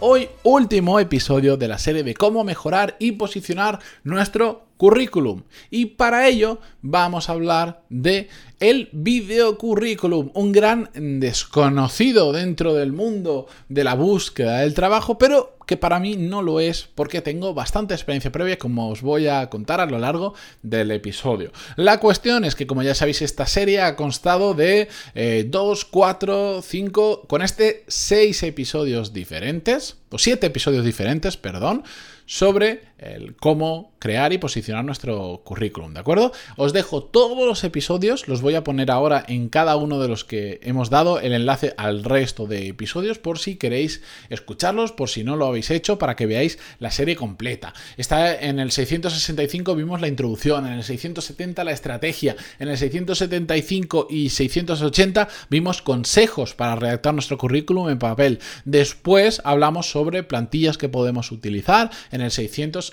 Hoy último episodio de la serie de cómo mejorar y posicionar nuestro currículum. Y para ello vamos a hablar de el video currículum, un gran desconocido dentro del mundo de la búsqueda del trabajo, pero que para mí no lo es porque tengo bastante experiencia previa como os voy a contar a lo largo del episodio. La cuestión es que como ya sabéis esta serie ha constado de 2, 4, 5, con este 6 episodios diferentes, o 7 episodios diferentes, perdón, sobre cómo crear y posicionar nuestro currículum, ¿de acuerdo? Os dejo todos los episodios, los voy a poner ahora en cada uno de los que hemos dado el enlace al resto de episodios por si queréis escucharlos, por si no lo habéis hecho, para que veáis la serie completa. Está en el 665 vimos la introducción, en el 670 la estrategia, en el 675 y 680 vimos consejos para redactar nuestro currículum en papel. Después hablamos sobre plantillas que podemos utilizar en el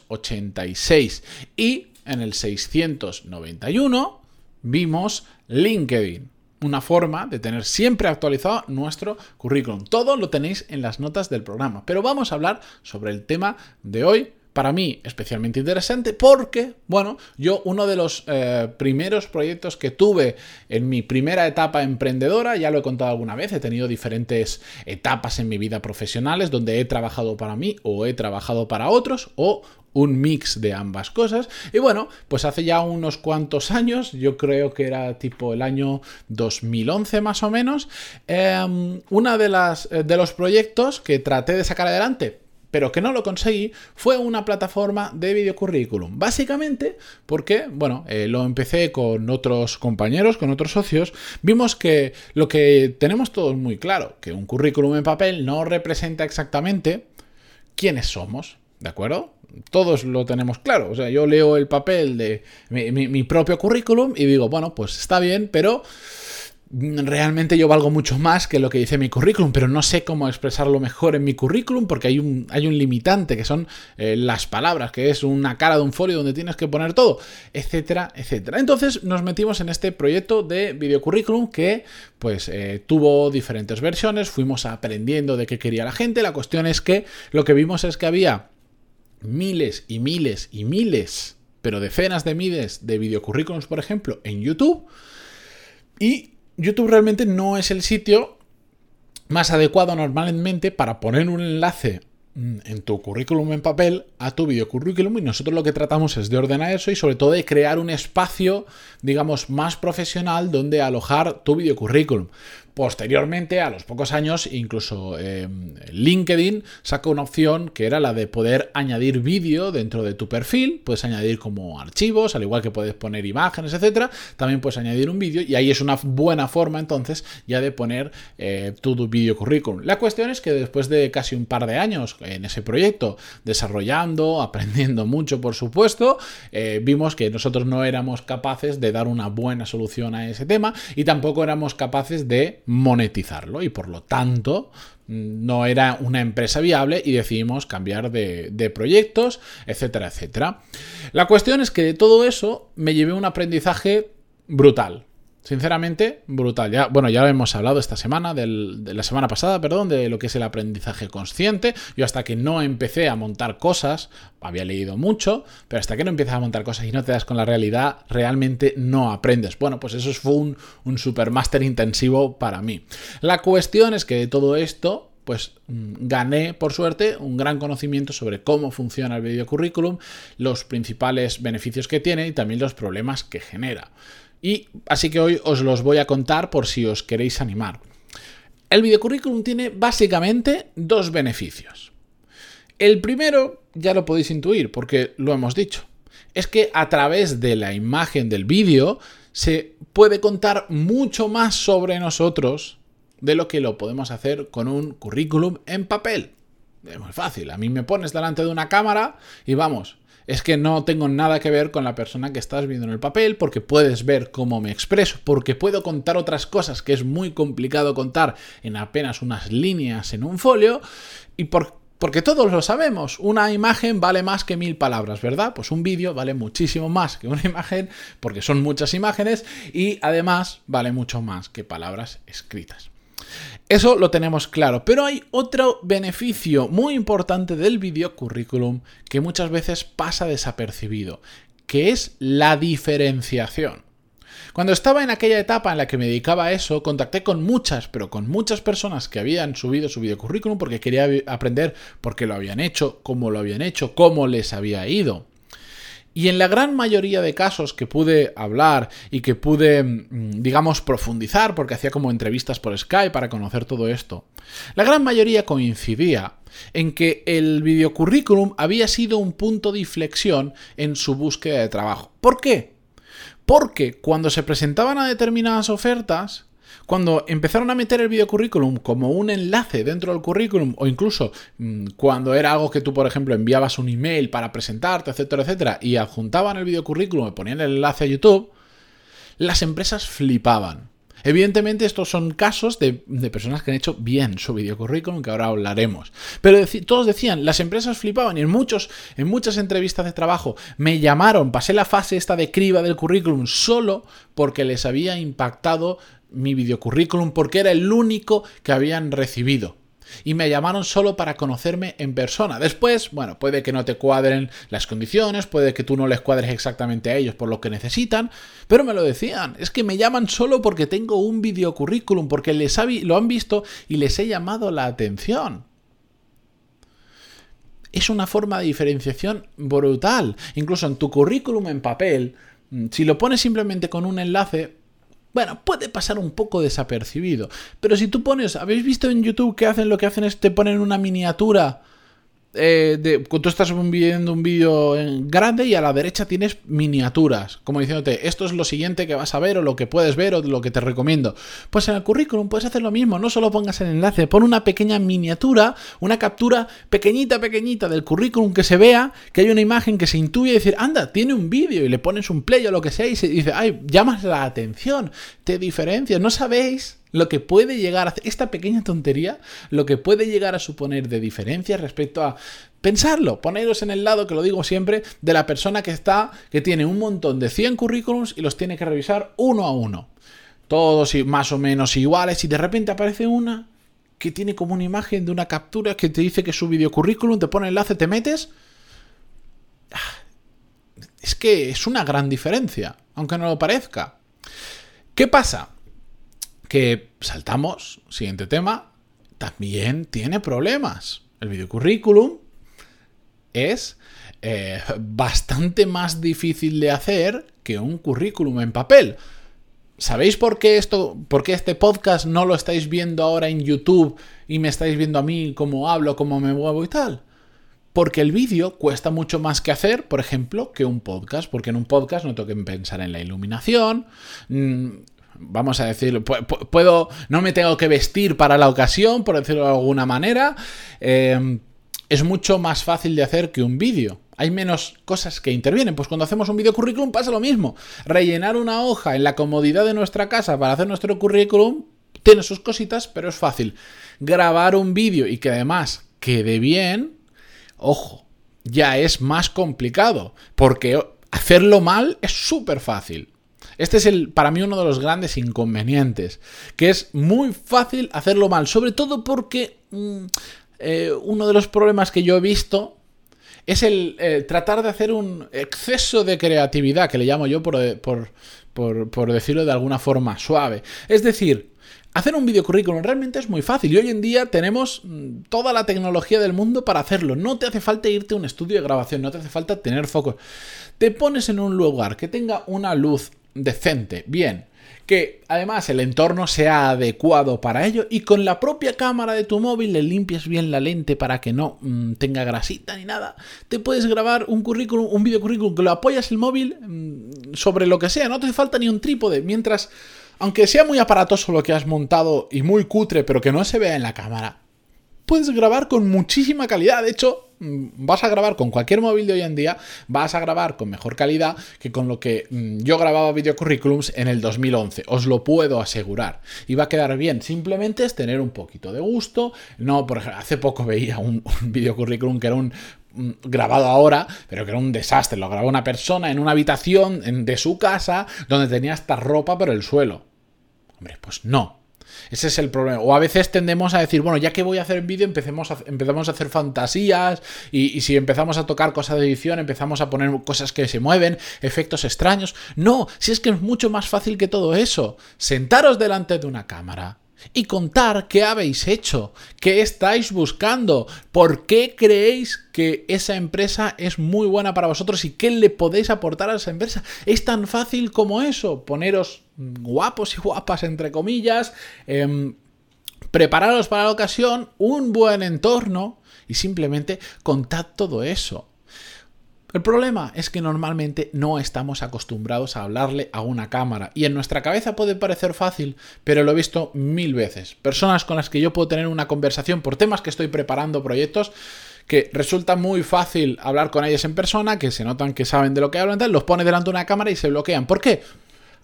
686 y en el 691 vimos LinkedIn una forma de tener siempre actualizado nuestro currículum. Todo lo tenéis en las notas del programa, pero vamos a hablar sobre el tema de hoy. Para mí especialmente interesante porque, bueno, yo uno de los eh, primeros proyectos que tuve en mi primera etapa emprendedora, ya lo he contado alguna vez, he tenido diferentes etapas en mi vida profesionales donde he trabajado para mí o he trabajado para otros o un mix de ambas cosas. Y bueno, pues hace ya unos cuantos años, yo creo que era tipo el año 2011 más o menos, eh, una de las eh, de los proyectos que traté de sacar adelante pero que no lo conseguí, fue una plataforma de videocurrículum. Básicamente porque, bueno, eh, lo empecé con otros compañeros, con otros socios, vimos que lo que tenemos todos muy claro, que un currículum en papel no representa exactamente quiénes somos, ¿de acuerdo? todos lo tenemos claro. O sea, yo leo el papel de mi, propio currículum y digo, bueno, pues está bien, pero realmente yo valgo mucho más que lo que dice mi currículum, pero no sé cómo expresarlo mejor en mi currículum porque hay un, hay un limitante que son eh, las palabras, que es una cara de un folio donde tienes que poner todo, etcétera, etcétera. Entonces nos metimos en este proyecto de videocurrículum que pues eh, tuvo diferentes versiones, fuimos aprendiendo de qué quería la gente, la cuestión es que lo que vimos es que había miles y miles y miles, pero decenas de miles de videocurrículums, por ejemplo, en YouTube. Y YouTube realmente no es el sitio más adecuado normalmente para poner un enlace mm, en tu currículum en papel a tu videocurrículum y nosotros lo que tratamos es de ordenar eso y sobre todo de crear un espacio, digamos, más profesional donde alojar tu videocurrículum. Posteriormente, a los pocos años, incluso eh, LinkedIn sacó una opción que era la de poder añadir vídeo dentro de tu perfil. Puedes añadir como archivos, al igual que puedes poner imágenes, etcétera. También puedes añadir un vídeo y ahí es una buena forma entonces ya de poner eh, tu, vídeo currículum. La cuestión es que después de casi un par de años en ese proyecto, desarrollando, aprendiendo mucho, por supuesto, eh, vimos que nosotros no éramos capaces de dar una buena solución a ese tema y tampoco éramos capaces de monetizarlo y por lo tanto no era una empresa viable y decidimos cambiar de, de, proyectos, etcétera, etcétera. La cuestión es que de todo eso me llevé un aprendizaje brutal. Sinceramente, brutal. Ya, bueno, ya hemos hablado esta semana, de la semana pasada, perdón, de lo que es el aprendizaje consciente. Yo hasta que no empecé a montar cosas, había leído mucho, pero hasta que no empiezas a montar cosas y no te das con la realidad, realmente no aprendes. Bueno, pues eso fue un, un supermaster intensivo para mí. La cuestión es que de todo esto, pues mm, gané, por suerte, un gran conocimiento sobre cómo funciona el video currículum, los principales beneficios que tiene y también los problemas que genera. Y así que hoy os los voy a contar por si os queréis animar. El videocurrículum tiene básicamente dos beneficios. El primero ya lo podéis intuir porque lo hemos dicho. Es que a través de la imagen del vídeo se puede contar mucho más sobre nosotros de lo que lo podemos hacer con un currículum en papel. Es muy fácil. A mí me pones delante de una cámara y vamos, es que no tengo nada que ver con la persona que estás viendo en el papel, porque puedes ver cómo me expreso, porque puedo contar otras cosas que es muy complicado contar en apenas unas líneas en un folio, y porque todos lo sabemos, una imagen vale más que mil palabras, ¿verdad? Pues un vídeo vale muchísimo más que una imagen, porque son muchas imágenes, y además vale mucho más que palabras escritas. Eso lo tenemos claro, pero hay otro beneficio muy importante del video currículum que muchas veces pasa desapercibido, que es la diferenciación. Cuando estaba en aquella etapa en la que me dedicaba a eso, contacté con muchas, pero con muchas personas que habían subido su video currículum porque quería aprender por qué lo habían hecho, cómo lo habían hecho, cómo les había ido. Y en la gran mayoría de casos que pude hablar y que pude, mm, digamos, profundizar, porque hacía como entrevistas por Skype para conocer todo esto, la gran mayoría coincidía en que el videocurrículum había sido un punto de inflexión en su búsqueda de trabajo. ¿Por qué? Porque cuando se presentaban a determinadas ofertas, cuando empezaron a meter el videocurrículum como un enlace dentro del currículum, o incluso mm, cuando era algo que tú, por ejemplo, enviabas un email para presentarte, etcétera, etcétera, y adjuntaban el videocurrículum y ponían el enlace a YouTube, las empresas flipaban. Evidentemente estos son casos de, personas que han hecho bien su videocurrículum, que ahora hablaremos. Pero todos decían, las empresas flipaban y en, muchos, en muchas entrevistas de trabajo me llamaron, pasé la fase esta de criba del currículum solo porque les había impactado mi videocurrículum porque era el único que habían recibido. Y me llamaron solo para conocerme en persona. Después, bueno, puede que no te cuadren las condiciones, puede que tú no les cuadres exactamente a ellos por lo que necesitan, pero me lo decían. Es que me llaman solo porque tengo un videocurrículum, porque les lo han visto y les he llamado la atención. Es una forma de diferenciación brutal. Incluso en tu currículum en papel, mm, si lo pones simplemente con un enlace, bueno, puede pasar un poco desapercibido. Pero si tú pones, ¿habéis visto en YouTube que hacen lo que hacen es te ponen una miniatura eh, de, tú estás viendo un vídeo grande y a la derecha tienes miniaturas, como diciéndote, esto es lo siguiente que vas a ver o lo que puedes ver o lo que te recomiendo. Pues en el currículum puedes hacer lo mismo, no solo pongas el enlace, pon una pequeña miniatura, una captura pequeñita, pequeñita del currículum que se vea, que hay una imagen que se intuye y decir, anda, tiene un vídeo y le pones un play o lo que sea y se dice, ay, llamas la atención, te diferencias, no sabéis lo que puede llegar a esta pequeña tontería, lo que puede llegar a suponer de diferencia respecto a pensarlo, poneros en el lado, que lo digo siempre, de la persona que está, que tiene un montón de 100 currículums y los tiene que revisar uno a uno. Todos más o menos iguales y de repente aparece una que tiene como una imagen de una captura que te dice que su videocurrículum, te pone enlace, te metes. Ah, es que es una gran diferencia, aunque no lo parezca. ¿Qué pasa? Que saltamos, siguiente tema, también tiene problemas. El videocurrículum es eh, bastante más difícil de hacer que un currículum en papel. ¿Sabéis por qué esto, por qué este podcast no lo estáis viendo ahora en YouTube y me estáis viendo a mí cómo hablo, cómo me muevo y tal? Porque el vídeo cuesta mucho más que hacer, por ejemplo, que un podcast, porque en un podcast no tengo pensar en la iluminación, mm, vamos a decirlo, puedo, no me tengo que vestir para la ocasión, por decirlo de alguna manera. Em, es mucho más fácil de hacer que un vídeo. Hay menos cosas que intervienen. Pues cuando hacemos un vídeo currículum pasa lo mismo. Rellenar una hoja en la comodidad de nuestra casa para hacer nuestro currículum tiene sus cositas, pero es fácil. Grabar un vídeo y que además quede bien, ojo, ya es más complicado. Porque hacerlo mal es súper fácil. Este es el, para mí uno de los grandes inconvenientes, que es muy fácil hacerlo mal, sobre todo porque mm, eh, uno de los problemas que yo he visto es el eh, tratar de hacer un exceso de creatividad, que le llamo yo por, por, decirlo de alguna forma suave. Es decir, Hacer un videocurrículum realmente es muy fácil y hoy en día tenemos mm, toda la tecnología del mundo para hacerlo. No te hace falta irte a un estudio de grabación, no te hace falta tener foco. Te pones en un lugar que tenga una luz decente, bien, que además el entorno sea adecuado para ello y con la propia cámara de tu móvil le limpias bien la lente para que no mm, tenga grasita ni nada, te puedes grabar un currículum, un video currículum que lo apoyas el móvil mm, sobre lo que sea, no te falta ni un trípode, mientras, aunque sea muy aparatoso lo que has montado y muy cutre, pero que no se vea en la cámara, puedes grabar con muchísima calidad. De hecho, mm, vas a grabar con cualquier móvil de hoy en día, vas a grabar con mejor calidad que con lo que mm, yo grababa videocurrículums en el 2011. Os lo puedo asegurar. Y va a quedar bien. Simplemente es tener un poquito de gusto. No, por ejemplo, hace poco veía un, un videocurrículum que era un mm, grabado ahora, pero que era un desastre. Lo grabó una persona en una habitación de su casa donde tenía hasta ropa por el suelo. Hombre, pues no. Ese es el problema. O a veces tendemos a decir, bueno, ya que voy a hacer vídeo, empecemos empezamos a hacer fantasías y, y, si empezamos a tocar cosas de edición, empezamos a poner cosas que se mueven, efectos extraños. No, si es que es mucho más fácil que todo eso. Sentaros delante de una cámara, y contar qué habéis hecho, qué estáis buscando, por qué creéis que esa empresa es muy buena para vosotros y qué le podéis aportar a esa empresa. Es tan fácil como eso, poneros guapos y guapas entre comillas, eh, prepararos para la ocasión, un buen entorno y simplemente contad todo eso. El problema es que normalmente no estamos acostumbrados a hablarle a una cámara y en nuestra cabeza puede parecer fácil, pero lo he visto mil veces. Personas con las que yo puedo tener una conversación por temas que estoy preparando proyectos que resulta muy fácil hablar con ellos en persona, que se notan que saben de lo que hablan, tal, los pone delante de una cámara y se bloquean. ¿Por qué?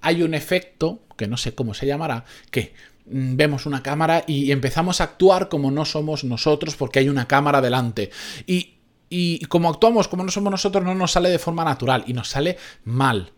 Hay un efecto, que no sé cómo se llamará, que mm, vemos una cámara y empezamos a actuar como no somos nosotros porque hay una cámara delante. Y y como actuamos como no somos nosotros, no nos sale de forma natural y nos sale mal.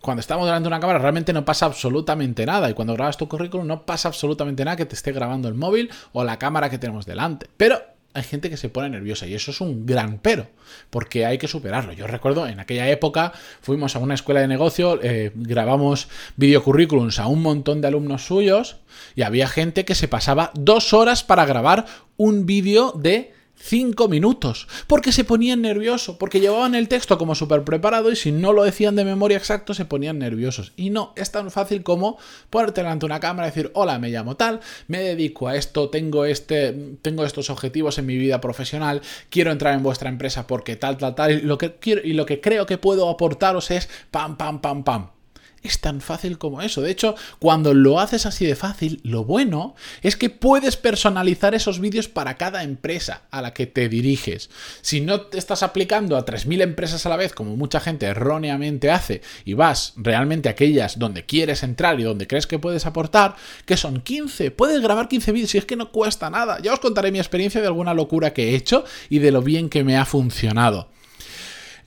Cuando estamos delante de una cámara realmente no pasa absolutamente nada y cuando grabas tu currículum no pasa absolutamente nada que te esté grabando el móvil o la cámara que tenemos delante. Pero hay gente que se pone nerviosa y eso es un gran pero, porque hay que superarlo. Yo recuerdo en aquella época fuimos a una escuela de negocio, eh, grabamos videocurrículums a un montón de alumnos suyos y había gente que se pasaba dos horas para grabar un vídeo de Cinco minutos, porque se ponían nerviosos, porque llevaban el texto como súper preparado y si no lo decían de memoria exacto se ponían nerviosos. Y no, es tan fácil como ponerte delante de una cámara y decir, hola, me llamo tal, me dedico a esto, tengo, este, tengo estos objetivos en mi vida profesional, quiero entrar en vuestra empresa porque tal, tal, tal, y lo que, quiero, y lo que creo que puedo aportaros es pam, pam, pam, pam. Es tan fácil como eso. De hecho, cuando lo haces así de fácil, lo bueno es que puedes personalizar esos vídeos para cada empresa a la que te diriges. Si no te estás aplicando a 3.000 empresas a la vez, como mucha gente erróneamente hace, y vas realmente a aquellas donde quieres entrar y donde crees que puedes aportar, que son 15, puedes grabar 15 vídeos y es que no cuesta nada. Ya os contaré mi experiencia de alguna locura que he hecho y de lo bien que me ha funcionado.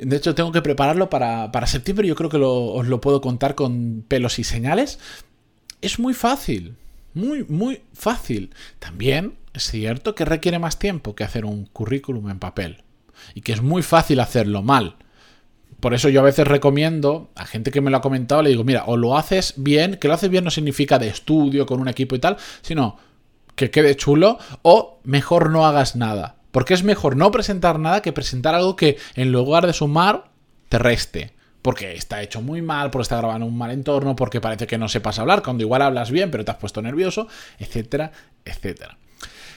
De hecho, tengo que prepararlo para, septiembre. Yo creo que os lo puedo contar con pelos y señales. Es muy fácil. Muy, muy fácil. También es cierto que requiere más tiempo que hacer un currículum en papel. Y que es muy fácil hacerlo mal. Por eso yo a veces recomiendo a gente que me lo ha comentado, le digo, mira, o lo haces bien, que lo haces bien no significa de estudio con un equipo y tal, sino que quede chulo, o mejor no hagas nada. Porque es mejor no presentar nada que presentar algo que en lugar de sumar te reste. Porque está hecho muy mal, porque está grabando en un mal entorno, porque parece que no sepas hablar, cuando igual hablas bien, pero te has puesto nervioso, etcétera, etcétera.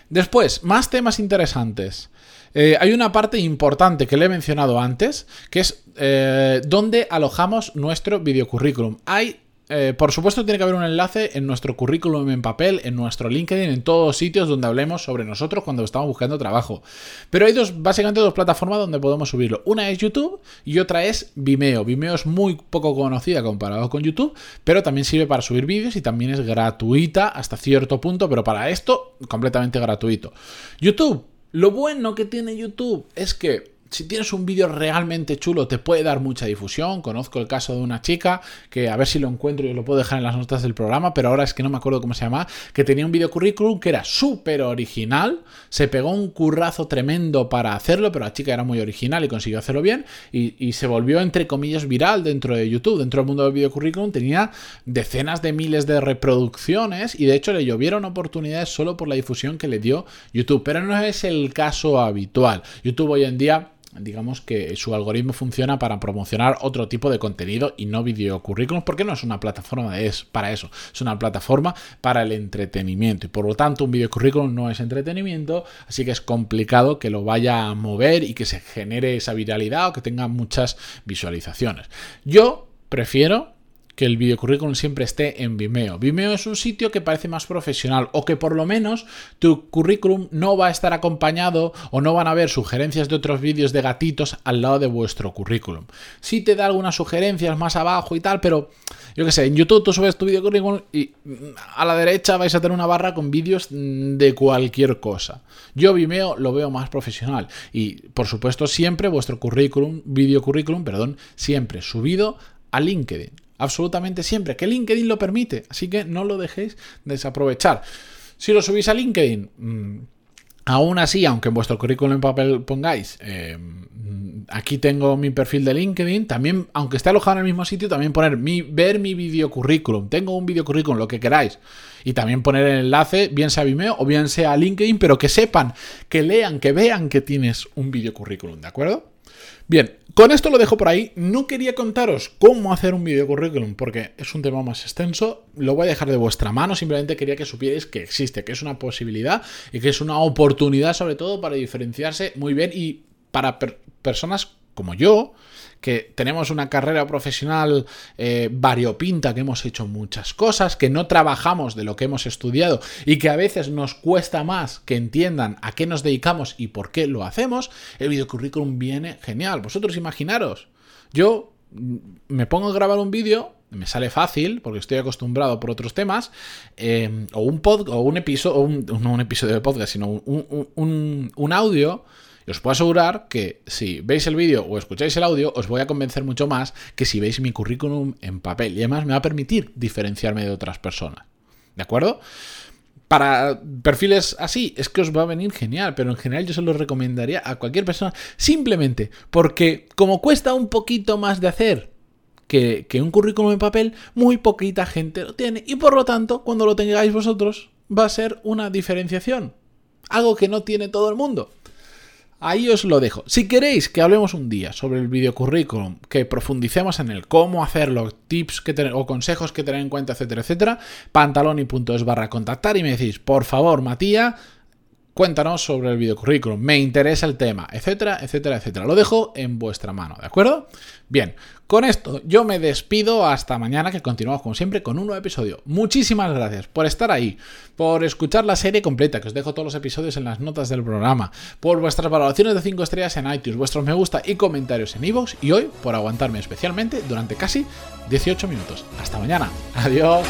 Después, más temas interesantes. Eh, hay una parte importante que le he mencionado antes, que es eh, dónde alojamos nuestro videocurrículum. Hay eh, por supuesto, tiene que haber un enlace en nuestro currículum en papel, en nuestro LinkedIn, en todos los sitios donde hablemos sobre nosotros cuando estamos buscando trabajo. Pero hay dos, básicamente dos plataformas donde podemos subirlo. Una es YouTube y otra es Vimeo. Vimeo es muy poco conocida comparado con YouTube, pero también sirve para subir vídeos y también es gratuita hasta cierto punto, pero para esto completamente gratuito. YouTube, lo bueno que tiene YouTube es que si tienes un vídeo realmente chulo, te puede dar mucha difusión. Conozco el caso de una chica que a ver si lo encuentro y lo puedo dejar en las notas del programa, pero ahora es que no me acuerdo cómo se llama, que tenía un video currículum que era súper original, se pegó un currazo tremendo para hacerlo, pero la chica era muy original y consiguió hacerlo bien y, se volvió entre comillas viral dentro de YouTube, dentro del mundo del video currículum, tenía decenas de miles de reproducciones y de hecho le llovieron oportunidades solo por la difusión que le dio YouTube, pero no es el caso habitual. YouTube hoy en día digamos que su algoritmo funciona para promocionar otro tipo de contenido y no video currículums, porque no es una plataforma es para eso, es una plataforma para el entretenimiento y por lo tanto un video currículum no es entretenimiento, así que es complicado que lo vaya a mover y que se genere esa viralidad o que tenga muchas visualizaciones. Yo prefiero que el videocurrículum siempre esté en Vimeo. Vimeo es un sitio que parece más profesional o que por lo menos tu currículum no va a estar acompañado o no van a ver sugerencias de otros vídeos de gatitos al lado de vuestro currículum. Sí te da algunas sugerencias más abajo y tal, pero yo qué sé, en YouTube tú subes tu videocurrículum y mm, a la derecha vais a tener una barra con vídeos de cualquier cosa. Yo Vimeo lo veo más profesional y por supuesto siempre vuestro currículum, video currículum, perdón, siempre subido a LinkedIn. Absolutamente siempre, que LinkedIn lo permite, así que no lo dejéis desaprovechar. Si lo subís a LinkedIn, mm, Aún así, aunque en vuestro currículum en papel pongáis, eh, aquí tengo mi perfil de LinkedIn, también, aunque esté alojado en el mismo sitio, también poner mi, ver mi video currículum. Tengo un video currículum, lo que queráis. Y también poner el enlace, bien sea Vimeo o bien sea LinkedIn, pero que sepan, que lean, que vean que tienes un video currículum, ¿de acuerdo? Bien, con esto lo dejo por ahí. No quería contaros cómo hacer un video currículum porque es un tema más extenso. Lo voy a dejar de vuestra mano. Simplemente quería que supierais que existe, que es una posibilidad y que es una oportunidad sobre todo para diferenciarse muy bien y para personas como yo, que tenemos una carrera profesional eh, variopinta, que hemos hecho muchas cosas, que no trabajamos de lo que hemos estudiado y que a veces nos cuesta más que entiendan a qué nos dedicamos y por qué lo hacemos, el videocurrículum viene genial. Vosotros imaginaros, yo me pongo a grabar un vídeo, me sale fácil porque estoy acostumbrado por otros temas, eh, o un pod, o un episodio, no un episodio de podcast, sino un, un audio os puedo asegurar que si veis el vídeo o escucháis el audio, os voy a convencer mucho más que si veis mi currículum en papel. Y además me va a permitir diferenciarme de otras personas. ¿De acuerdo? Para perfiles así, es que os va a venir genial, pero en general yo se lo recomendaría a cualquier persona, simplemente porque como cuesta un poquito más de hacer que un currículum en papel, muy poquita gente lo tiene y por lo tanto, cuando lo tengáis vosotros, va a ser una diferenciación. Algo que no tiene todo el mundo. Ahí os lo dejo. Si queréis que hablemos un día sobre el videocurrículum, que profundicemos en el cómo hacerlo, tips que tener, o consejos que tener en cuenta, etcétera, etcétera, pantaloni.es barra contactar y me decís, por favor, Matías, cuéntanos sobre el videocurrículum, me interesa el tema, etcétera, etcétera, etcétera. Lo dejo en vuestra mano, ¿de acuerdo? Bien, con esto yo me despido hasta mañana que continuamos como siempre con un nuevo episodio. Muchísimas gracias por estar ahí, por escuchar la serie completa, que os dejo todos los episodios en las notas del programa, por vuestras valoraciones de 5 estrellas en iTunes, vuestros me gusta y comentarios en iVoox y hoy por aguantarme especialmente durante casi 18 minutos. Hasta mañana. Adiós.